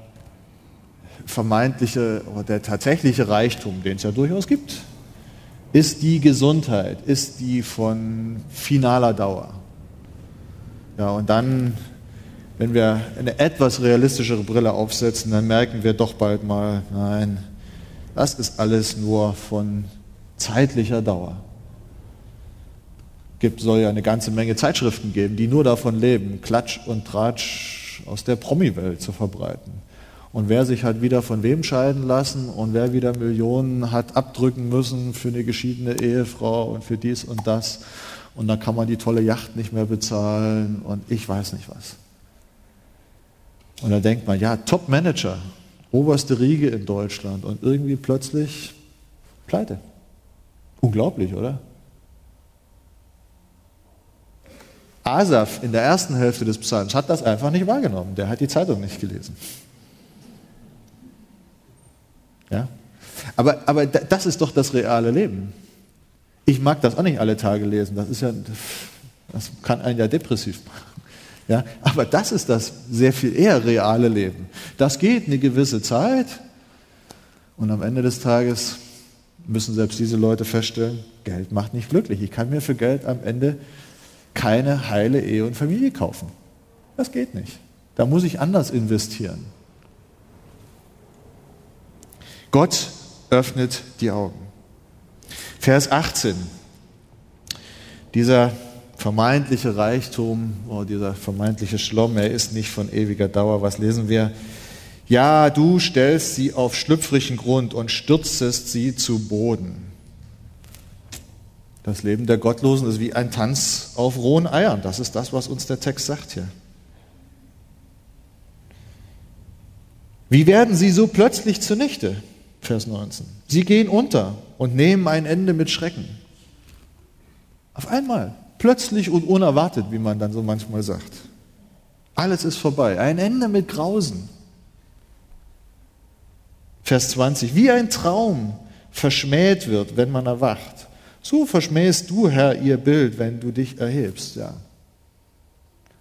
vermeintliche oder der tatsächliche Reichtum, den es ja durchaus gibt, ist die Gesundheit, ist die von finaler Dauer. Ja, und dann, wenn wir eine etwas realistischere Brille aufsetzen, dann merken wir doch bald mal, nein, das ist alles nur von zeitlicher Dauer. gibt, soll ja eine ganze Menge Zeitschriften geben, die nur davon leben, Klatsch und Tratsch aus der Promi-Welt zu verbreiten. Und wer sich hat wieder von wem scheiden lassen und wer wieder Millionen hat abdrücken müssen für eine geschiedene Ehefrau und für dies und das. Und dann kann man die tolle Yacht nicht mehr bezahlen und ich weiß nicht was. Und da denkt man, ja, Top-Manager, oberste Riege in Deutschland und irgendwie plötzlich pleite. Unglaublich, oder? Asaf in der ersten Hälfte des Psalms hat das einfach nicht wahrgenommen. Der hat die Zeitung nicht gelesen. Ja? Aber, aber das ist doch das reale Leben. Ich mag das auch nicht alle Tage lesen. Das, ist ja, das kann einen ja depressiv machen. Ja? Aber das ist das sehr viel eher reale Leben. Das geht eine gewisse Zeit und am Ende des Tages müssen selbst diese Leute feststellen, Geld macht nicht glücklich. Ich kann mir für Geld am Ende keine heile Ehe und Familie kaufen. Das geht nicht. Da muss ich anders investieren. Gott öffnet die Augen. Vers 18. Dieser vermeintliche Reichtum, oh, dieser vermeintliche Schlomm, er ist nicht von ewiger Dauer. Was lesen wir? Ja, du stellst sie auf schlüpfrigen Grund und stürzest sie zu Boden. Das Leben der Gottlosen ist wie ein Tanz auf rohen Eiern. Das ist das, was uns der Text sagt hier. Wie werden sie so plötzlich zunichte? Vers 19. Sie gehen unter und nehmen ein Ende mit Schrecken. Auf einmal, plötzlich und unerwartet, wie man dann so manchmal sagt. Alles ist vorbei. Ein Ende mit Grausen. Vers 20. Wie ein Traum verschmäht wird, wenn man erwacht so verschmähst du, Herr, ihr Bild, wenn du dich erhebst. Ja.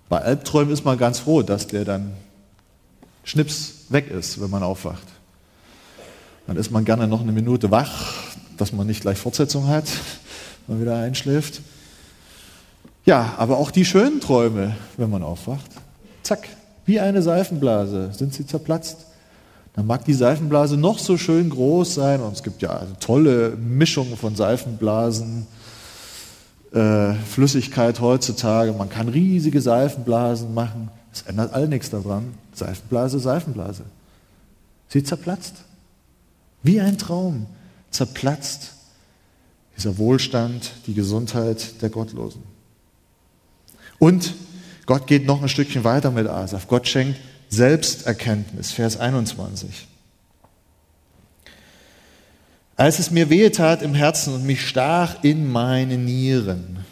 Bei Albträumen ist man ganz froh, dass der dann schnips weg ist, wenn man aufwacht. Dann ist man gerne noch eine Minute wach, dass man nicht gleich Fortsetzung hat, wenn man wieder einschläft. Ja, aber auch die schönen Träume, wenn man aufwacht, zack, wie eine Seifenblase sind sie zerplatzt. Dann mag die Seifenblase noch so schön groß sein und es gibt ja tolle Mischungen von Seifenblasen, äh, Flüssigkeit heutzutage. Man kann riesige Seifenblasen machen. Es ändert all nichts daran. Seifenblase, Seifenblase. Sie zerplatzt. Wie ein Traum zerplatzt dieser Wohlstand, die Gesundheit der Gottlosen. Und Gott geht noch ein Stückchen weiter mit Asaf. Gott schenkt Selbsterkenntnis, Vers 21. Als es mir wehe tat im Herzen und mich stach in meine Nieren.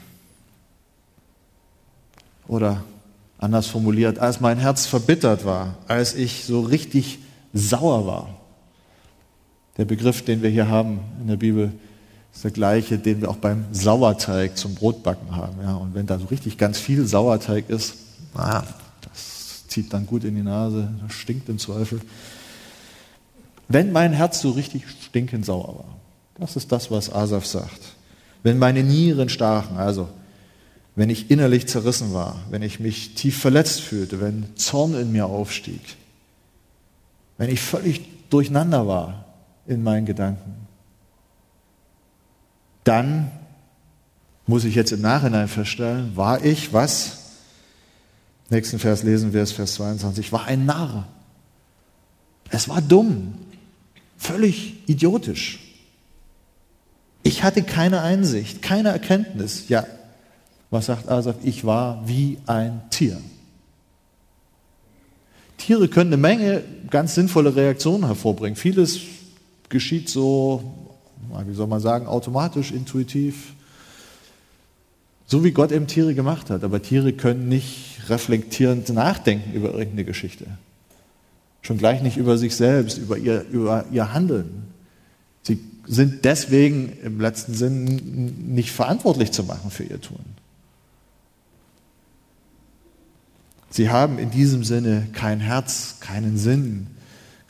Oder anders formuliert, als mein Herz verbittert war, als ich so richtig sauer war. Der Begriff, den wir hier haben in der Bibel, ist der gleiche, den wir auch beim Sauerteig zum Brotbacken haben. Ja, und wenn da so richtig ganz viel Sauerteig ist, ah, zieht dann gut in die Nase, das stinkt im Zweifel. Wenn mein Herz so richtig stinkend sauer war, das ist das, was Asaf sagt. Wenn meine Nieren stachen, also wenn ich innerlich zerrissen war, wenn ich mich tief verletzt fühlte, wenn Zorn in mir aufstieg, wenn ich völlig durcheinander war in meinen Gedanken, dann muss ich jetzt im Nachhinein feststellen, war ich was? Nächsten Vers lesen wir es, Vers 22. War ein Narr. Es war dumm. Völlig idiotisch. Ich hatte keine Einsicht, keine Erkenntnis. Ja, was sagt Asaf? Ich war wie ein Tier. Tiere können eine Menge ganz sinnvolle Reaktionen hervorbringen. Vieles geschieht so, wie soll man sagen, automatisch, intuitiv. So wie Gott eben Tiere gemacht hat. Aber Tiere können nicht reflektierend nachdenken über irgendeine Geschichte. Schon gleich nicht über sich selbst, über ihr, über ihr Handeln. Sie sind deswegen im letzten Sinn nicht verantwortlich zu machen für ihr Tun. Sie haben in diesem Sinne kein Herz, keinen Sinn,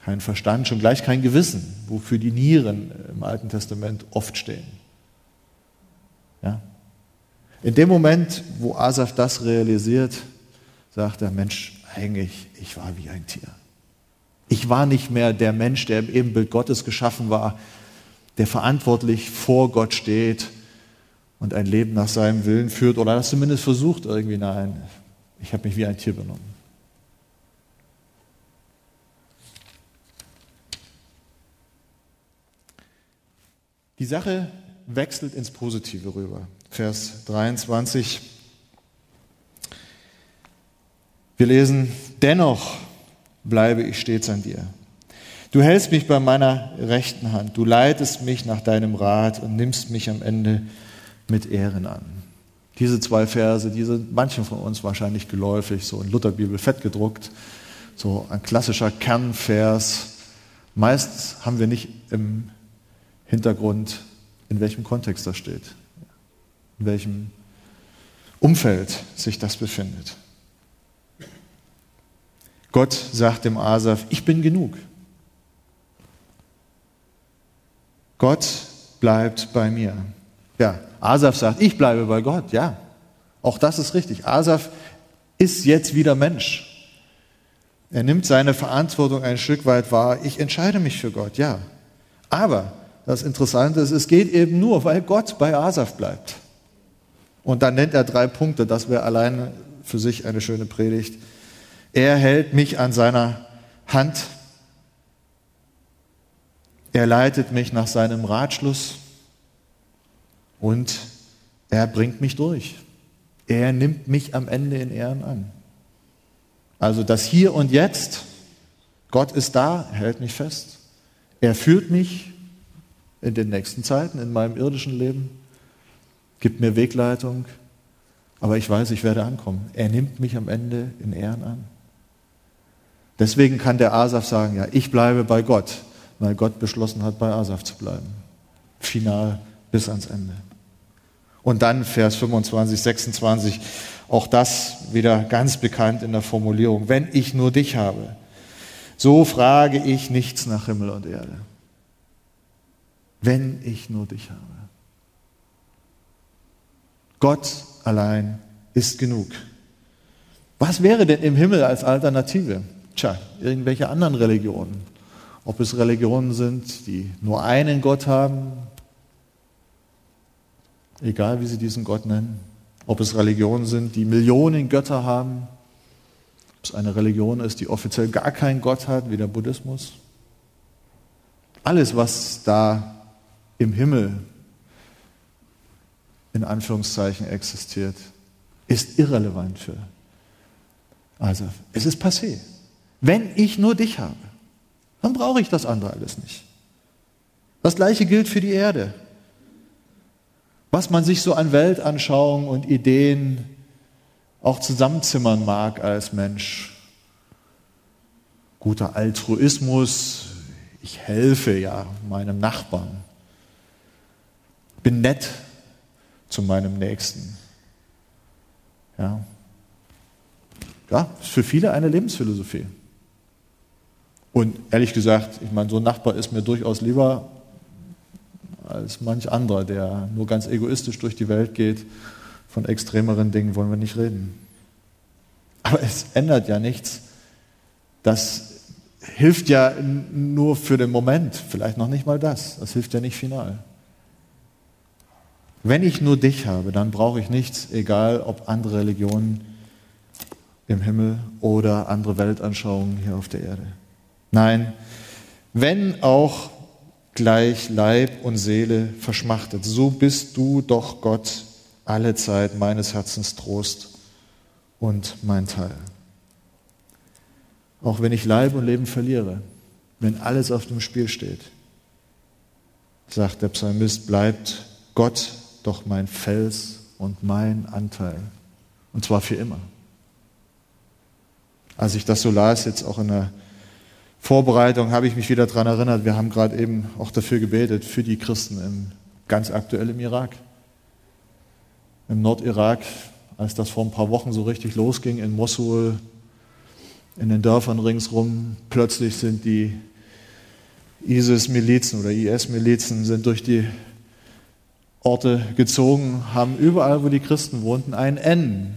keinen Verstand, schon gleich kein Gewissen, wofür die Nieren im Alten Testament oft stehen. Ja? In dem Moment, wo Asaf das realisiert, sagt er, Mensch, eigentlich, ich war wie ein Tier. Ich war nicht mehr der Mensch, der im Ebenbild Gottes geschaffen war, der verantwortlich vor Gott steht und ein Leben nach seinem Willen führt oder das zumindest versucht irgendwie, nein, ich habe mich wie ein Tier benommen. Die Sache wechselt ins Positive rüber. Vers 23. Wir lesen, dennoch bleibe ich stets an dir. Du hältst mich bei meiner rechten Hand, du leitest mich nach deinem Rat und nimmst mich am Ende mit Ehren an. Diese zwei Verse, die sind manchen von uns wahrscheinlich geläufig, so in Lutherbibel fett gedruckt, so ein klassischer Kernvers. Meist haben wir nicht im Hintergrund, in welchem Kontext das steht, in welchem Umfeld sich das befindet. Gott sagt dem Asaf, ich bin genug. Gott bleibt bei mir. Ja, Asaf sagt, ich bleibe bei Gott. Ja, auch das ist richtig. Asaf ist jetzt wieder Mensch. Er nimmt seine Verantwortung ein Stück weit wahr. Ich entscheide mich für Gott, ja. Aber das Interessante ist, es geht eben nur, weil Gott bei Asaf bleibt. Und dann nennt er drei Punkte, das wäre alleine für sich eine schöne Predigt. Er hält mich an seiner Hand. Er leitet mich nach seinem Ratschluss und er bringt mich durch. Er nimmt mich am Ende in Ehren an. Also das Hier und Jetzt, Gott ist da, er hält mich fest. Er führt mich in den nächsten Zeiten, in meinem irdischen Leben, gibt mir Wegleitung, aber ich weiß, ich werde ankommen. Er nimmt mich am Ende in Ehren an. Deswegen kann der Asaf sagen, ja, ich bleibe bei Gott, weil Gott beschlossen hat, bei Asaf zu bleiben. Final bis ans Ende. Und dann Vers 25, 26, auch das wieder ganz bekannt in der Formulierung, wenn ich nur dich habe, so frage ich nichts nach Himmel und Erde wenn ich nur dich habe. Gott allein ist genug. Was wäre denn im Himmel als Alternative? Tja, irgendwelche anderen Religionen. Ob es Religionen sind, die nur einen Gott haben, egal wie sie diesen Gott nennen. Ob es Religionen sind, die Millionen Götter haben. Ob es eine Religion ist, die offiziell gar keinen Gott hat, wie der Buddhismus. Alles, was da im Himmel in Anführungszeichen existiert, ist irrelevant für. Also, es ist passé. Wenn ich nur dich habe, dann brauche ich das andere alles nicht. Das gleiche gilt für die Erde. Was man sich so an Weltanschauungen und Ideen auch zusammenzimmern mag als Mensch. Guter Altruismus, ich helfe ja meinem Nachbarn bin nett zu meinem Nächsten. Ja, ja ist für viele eine Lebensphilosophie. Und ehrlich gesagt, ich meine, so ein Nachbar ist mir durchaus lieber als manch anderer, der nur ganz egoistisch durch die Welt geht. Von extremeren Dingen wollen wir nicht reden. Aber es ändert ja nichts. Das hilft ja nur für den Moment, vielleicht noch nicht mal das. Das hilft ja nicht final. Wenn ich nur dich habe, dann brauche ich nichts, egal ob andere Religionen im Himmel oder andere Weltanschauungen hier auf der Erde. Nein, wenn auch gleich Leib und Seele verschmachtet, so bist du doch Gott alle Zeit meines Herzens Trost und mein Teil. Auch wenn ich Leib und Leben verliere, wenn alles auf dem Spiel steht, sagt der Psalmist, bleibt Gott doch mein Fels und mein Anteil. Und zwar für immer. Als ich das so las, jetzt auch in der Vorbereitung, habe ich mich wieder daran erinnert, wir haben gerade eben auch dafür gebetet, für die Christen im, ganz aktuell im Irak. Im Nordirak, als das vor ein paar Wochen so richtig losging, in Mosul, in den Dörfern ringsrum, plötzlich sind die ISIS-Milizen oder IS-Milizen sind durch die Orte gezogen, haben überall, wo die Christen wohnten, ein N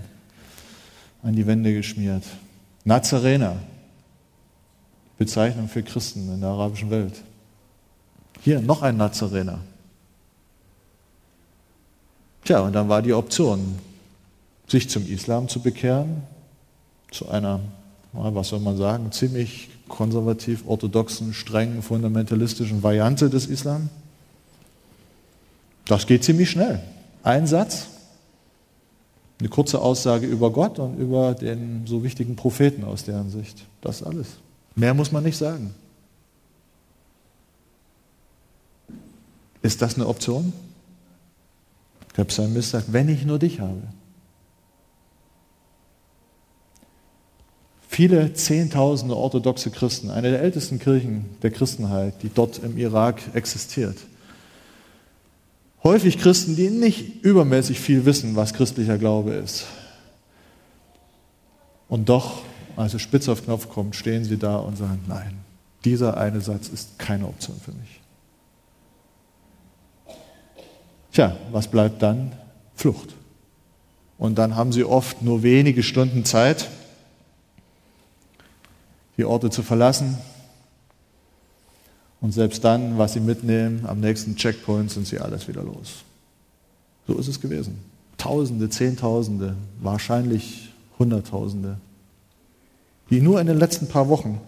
an die Wände geschmiert. Nazarener, Bezeichnung für Christen in der arabischen Welt. Hier noch ein Nazarener. Tja, und dann war die Option, sich zum Islam zu bekehren, zu einer, was soll man sagen, ziemlich konservativ, orthodoxen, strengen, fundamentalistischen Variante des Islam. Das geht ziemlich schnell. Ein Satz, eine kurze Aussage über Gott und über den so wichtigen Propheten aus deren Sicht. Das alles. Mehr muss man nicht sagen. Ist das eine Option? Der Psalmist sagt, wenn ich nur dich habe. Viele Zehntausende orthodoxe Christen, eine der ältesten Kirchen der Christenheit, die dort im Irak existiert. Häufig Christen, die nicht übermäßig viel wissen, was christlicher Glaube ist. Und doch, als es spitz auf Knopf kommt, stehen sie da und sagen, nein, dieser eine Satz ist keine Option für mich. Tja, was bleibt dann? Flucht. Und dann haben sie oft nur wenige Stunden Zeit, die Orte zu verlassen. Und selbst dann, was sie mitnehmen, am nächsten Checkpoint sind sie alles wieder los. So ist es gewesen. Tausende, Zehntausende, wahrscheinlich Hunderttausende, die nur in den letzten paar Wochen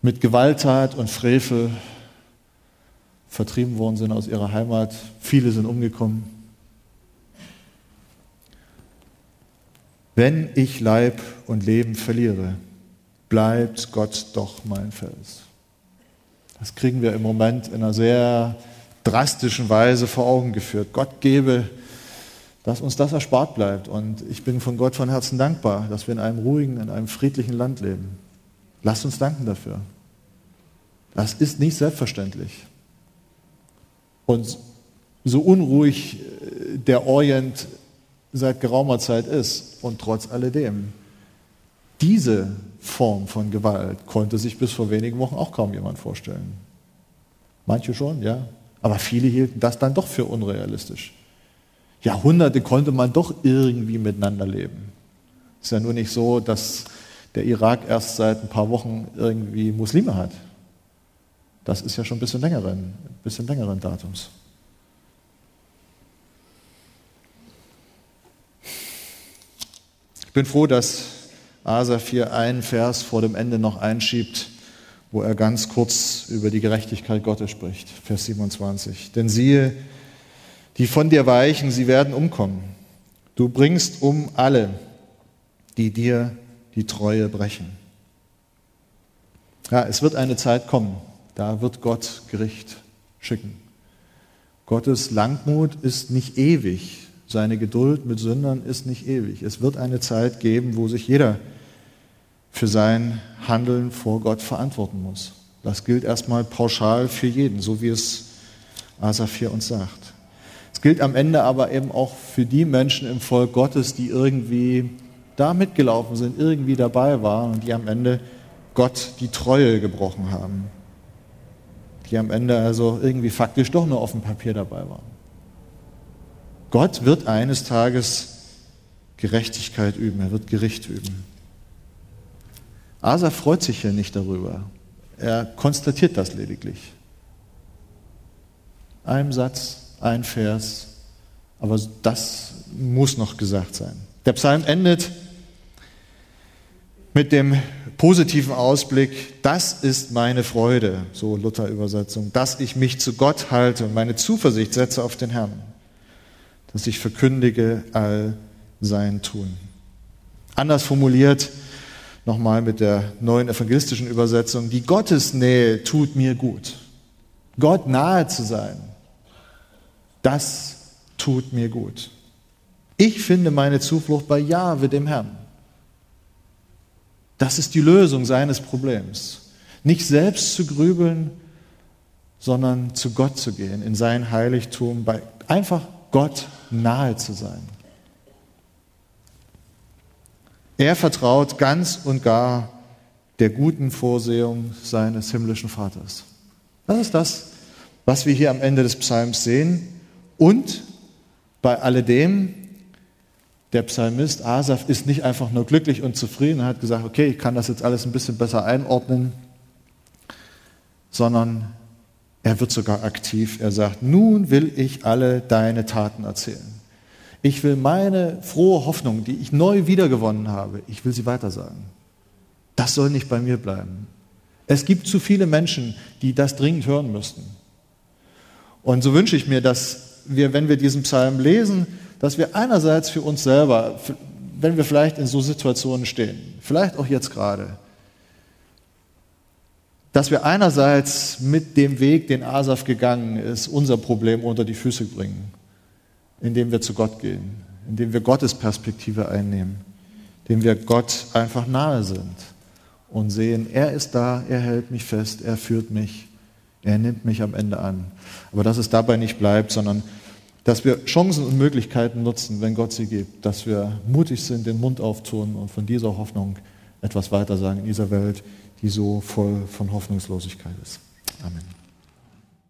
mit Gewalttat und Frevel vertrieben worden sind aus ihrer Heimat. Viele sind umgekommen. Wenn ich Leib und Leben verliere, bleibt Gott doch mein Fels. Das kriegen wir im Moment in einer sehr drastischen Weise vor Augen geführt. Gott gebe, dass uns das erspart bleibt. Und ich bin von Gott von Herzen dankbar, dass wir in einem ruhigen, in einem friedlichen Land leben. Lasst uns danken dafür. Das ist nicht selbstverständlich. Und so unruhig äh, der Orient seit geraumer Zeit ist und trotz alledem, diese Form von Gewalt konnte sich bis vor wenigen Wochen auch kaum jemand vorstellen. Manche schon, ja. Aber viele hielten das dann doch für unrealistisch. Jahrhunderte konnte man doch irgendwie miteinander leben. Es ist ja nur nicht so, dass der Irak erst seit ein paar Wochen irgendwie Muslime hat. Das ist ja schon ein bisschen längeren, bisschen längeren Datums. Ich bin froh, dass Asa 4 einen Vers vor dem Ende noch einschiebt, wo er ganz kurz über die Gerechtigkeit Gottes spricht. Vers 27. Denn siehe, die von dir weichen, sie werden umkommen. Du bringst um alle, die dir die Treue brechen. Ja, es wird eine Zeit kommen, da wird Gott Gericht schicken. Gottes Langmut ist nicht ewig. Seine Geduld mit Sündern ist nicht ewig. Es wird eine Zeit geben, wo sich jeder für sein Handeln vor Gott verantworten muss. Das gilt erstmal pauschal für jeden, so wie es Asa 4 uns sagt. Es gilt am Ende aber eben auch für die Menschen im Volk Gottes, die irgendwie da mitgelaufen sind, irgendwie dabei waren und die am Ende Gott die Treue gebrochen haben die am Ende also irgendwie faktisch doch nur auf dem Papier dabei waren. Gott wird eines Tages Gerechtigkeit üben, er wird Gericht üben. Asa freut sich hier nicht darüber. Er konstatiert das lediglich. Ein Satz, ein Vers, aber das muss noch gesagt sein. Der Psalm endet mit dem positiven Ausblick, das ist meine Freude, so Luther-Übersetzung, dass ich mich zu Gott halte und meine Zuversicht setze auf den Herrn, dass ich verkündige all sein Tun. Anders formuliert, nochmal mit der neuen evangelistischen Übersetzung, die Gottesnähe tut mir gut. Gott nahe zu sein, das tut mir gut. Ich finde meine Zuflucht bei Jahwe, dem Herrn. Das ist die Lösung seines Problems. Nicht selbst zu grübeln, sondern zu Gott zu gehen, in sein Heiligtum, bei einfach Gott nahe zu sein. Er vertraut ganz und gar der guten Vorsehung seines himmlischen Vaters. Das ist das, was wir hier am Ende des Psalms sehen. Und bei alledem der Psalmist Asaf ist nicht einfach nur glücklich und zufrieden hat gesagt, okay, ich kann das jetzt alles ein bisschen besser einordnen, sondern Er wird sogar aktiv. Er sagt, nun will ich alle deine Taten erzählen. Ich will meine frohe Hoffnung, die ich neu wiedergewonnen habe, ich will sie weitersagen. Das soll nicht bei mir bleiben. Es gibt zu viele Menschen, die das dringend hören müssten. Und so wünsche ich mir, dass wir, wenn wir diesen Psalm lesen, dass wir einerseits für uns selber, wenn wir vielleicht in so Situationen stehen, vielleicht auch jetzt gerade, dass wir einerseits mit dem Weg, den Asaf gegangen ist, unser Problem unter die Füße bringen indem wir zu Gott gehen, indem wir Gottes Perspektive einnehmen, indem wir Gott einfach nahe sind und sehen, er ist da, er hält mich fest, er führt mich, er nimmt mich am Ende an. Aber dass es dabei nicht bleibt, sondern dass wir Chancen und Möglichkeiten nutzen, wenn Gott sie gibt, dass wir mutig sind, den Mund auftun und von dieser Hoffnung etwas weiter sagen in dieser Welt, die so voll von Hoffnungslosigkeit ist. Amen.